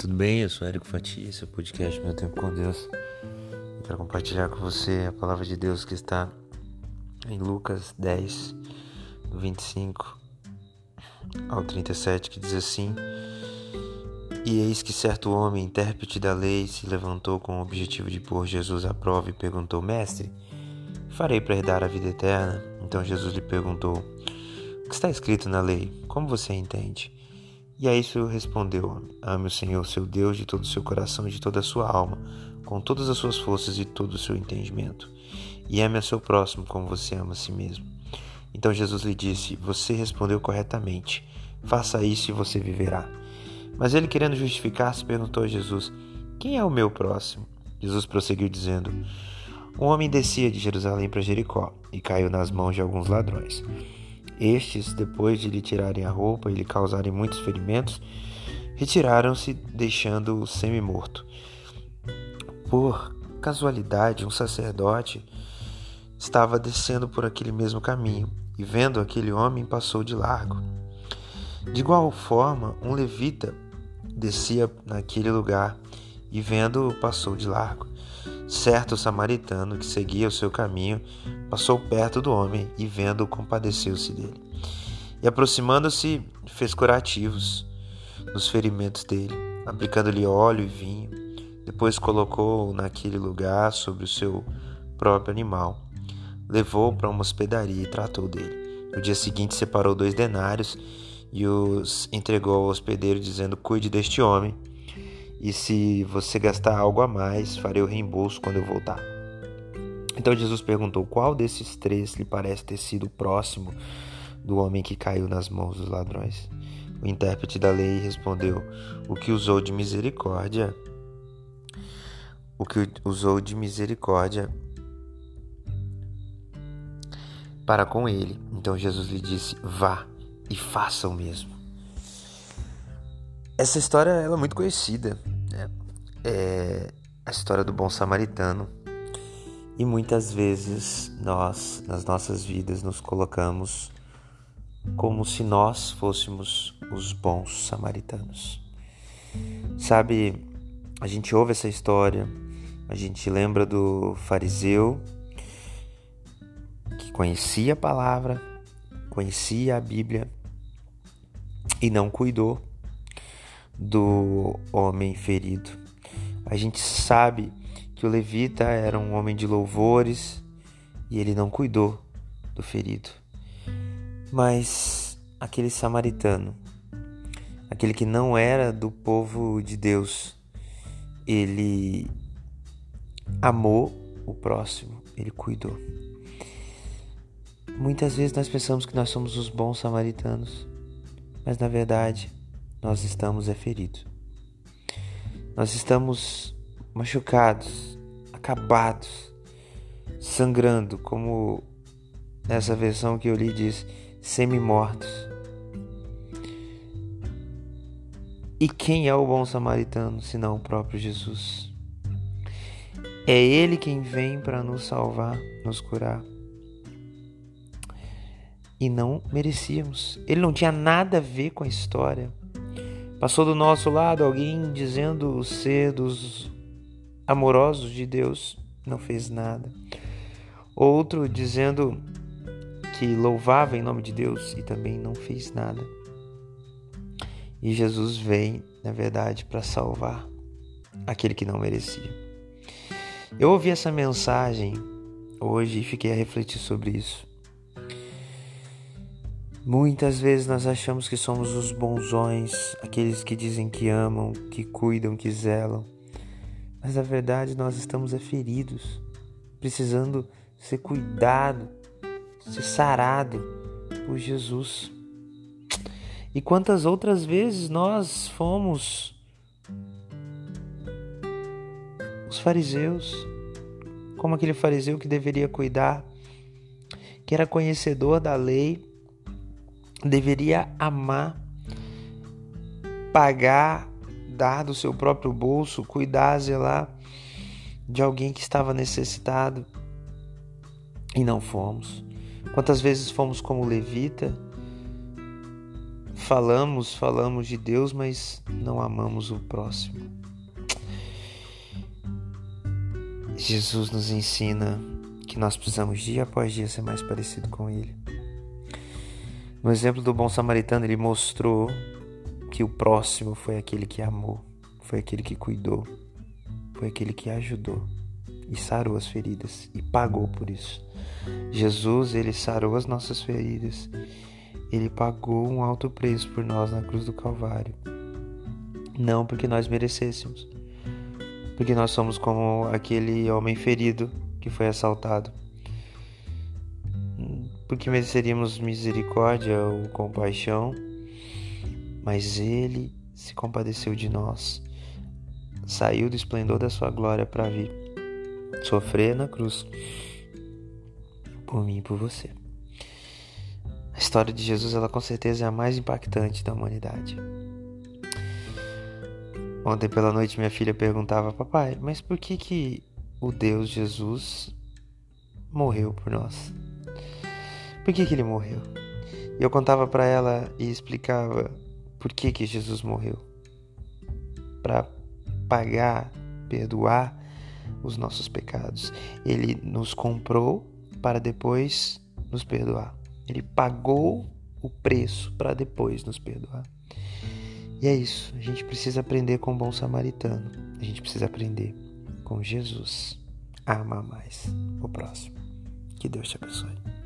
tudo bem? Eu sou Érico Fatia, esse é o podcast Meu Tempo com Deus. Eu quero compartilhar com você a palavra de Deus que está em Lucas 10, do 25 ao 37, que diz assim: E eis que certo homem, intérprete da lei, se levantou com o objetivo de pôr Jesus à prova e perguntou: Mestre, farei para herdar a vida eterna? Então Jesus lhe perguntou: O que está escrito na lei? Como você entende? E a isso respondeu: Ame o Senhor, seu Deus, de todo o seu coração e de toda a sua alma, com todas as suas forças e todo o seu entendimento. E ame a seu próximo como você ama a si mesmo. Então Jesus lhe disse: Você respondeu corretamente. Faça isso e você viverá. Mas ele, querendo justificar-se, perguntou a Jesus: Quem é o meu próximo? Jesus prosseguiu dizendo: Um homem descia de Jerusalém para Jericó e caiu nas mãos de alguns ladrões. Estes, depois de lhe tirarem a roupa e lhe causarem muitos ferimentos, retiraram-se, deixando-o semi-morto. Por casualidade, um sacerdote estava descendo por aquele mesmo caminho e, vendo aquele homem, passou de largo. De igual forma, um levita descia naquele lugar e, vendo-o, passou de largo. Certo samaritano que seguia o seu caminho passou perto do homem e, vendo-o, compadeceu-se dele. E, aproximando-se, fez curativos nos ferimentos dele, aplicando-lhe óleo e vinho. Depois colocou-o naquele lugar sobre o seu próprio animal. Levou-o para uma hospedaria e tratou dele. No dia seguinte, separou dois denários e os entregou ao hospedeiro, dizendo: Cuide deste homem e se você gastar algo a mais, farei o reembolso quando eu voltar. Então Jesus perguntou: Qual desses três lhe parece ter sido próximo do homem que caiu nas mãos dos ladrões? O intérprete da lei respondeu: O que usou de misericórdia, o que usou de misericórdia para com ele. Então Jesus lhe disse: Vá e faça o mesmo. Essa história ela é muito conhecida. É a história do bom samaritano. E muitas vezes nós, nas nossas vidas, nos colocamos como se nós fôssemos os bons samaritanos. Sabe, a gente ouve essa história, a gente lembra do fariseu que conhecia a palavra, conhecia a Bíblia e não cuidou do homem ferido. A gente sabe que o levita era um homem de louvores e ele não cuidou do ferido. Mas aquele samaritano, aquele que não era do povo de Deus, ele amou o próximo, ele cuidou. Muitas vezes nós pensamos que nós somos os bons samaritanos, mas na verdade nós estamos é feridos. Nós estamos machucados, acabados, sangrando, como nessa versão que eu li diz, semi-mortos. E quem é o bom samaritano, senão o próprio Jesus? É Ele quem vem para nos salvar, nos curar. E não merecíamos. Ele não tinha nada a ver com a história. Passou do nosso lado alguém dizendo ser dos amorosos de Deus, não fez nada. Outro dizendo que louvava em nome de Deus e também não fez nada. E Jesus vem, na verdade, para salvar aquele que não merecia. Eu ouvi essa mensagem hoje e fiquei a refletir sobre isso. Muitas vezes nós achamos que somos os bonzões, aqueles que dizem que amam, que cuidam, que zelam. Mas na verdade nós estamos feridos, precisando ser cuidado, ser sarado por Jesus. E quantas outras vezes nós fomos os fariseus, como aquele fariseu que deveria cuidar, que era conhecedor da lei, deveria amar, pagar, dar do seu próprio bolso, cuidar, zelar de alguém que estava necessitado e não fomos. Quantas vezes fomos como levita, falamos, falamos de Deus, mas não amamos o próximo. Jesus nos ensina que nós precisamos dia após dia ser mais parecido com Ele. No exemplo do bom samaritano, ele mostrou que o próximo foi aquele que amou, foi aquele que cuidou, foi aquele que ajudou e sarou as feridas e pagou por isso. Jesus, ele sarou as nossas feridas ele pagou um alto preço por nós na cruz do Calvário. Não porque nós merecêssemos, porque nós somos como aquele homem ferido que foi assaltado. Porque mereceríamos misericórdia ou compaixão, mas ele se compadeceu de nós, saiu do esplendor da sua glória para vir sofrer na cruz por mim e por você. A história de Jesus, ela com certeza é a mais impactante da humanidade. Ontem pela noite minha filha perguntava, papai, mas por que que o Deus Jesus morreu por nós? Por que que ele morreu? E eu contava para ela e explicava por que que Jesus morreu. Para pagar, perdoar os nossos pecados. Ele nos comprou para depois nos perdoar. Ele pagou o preço para depois nos perdoar. E é isso. A gente precisa aprender com o bom samaritano. A gente precisa aprender com Jesus a amar mais o próximo. Que Deus te abençoe.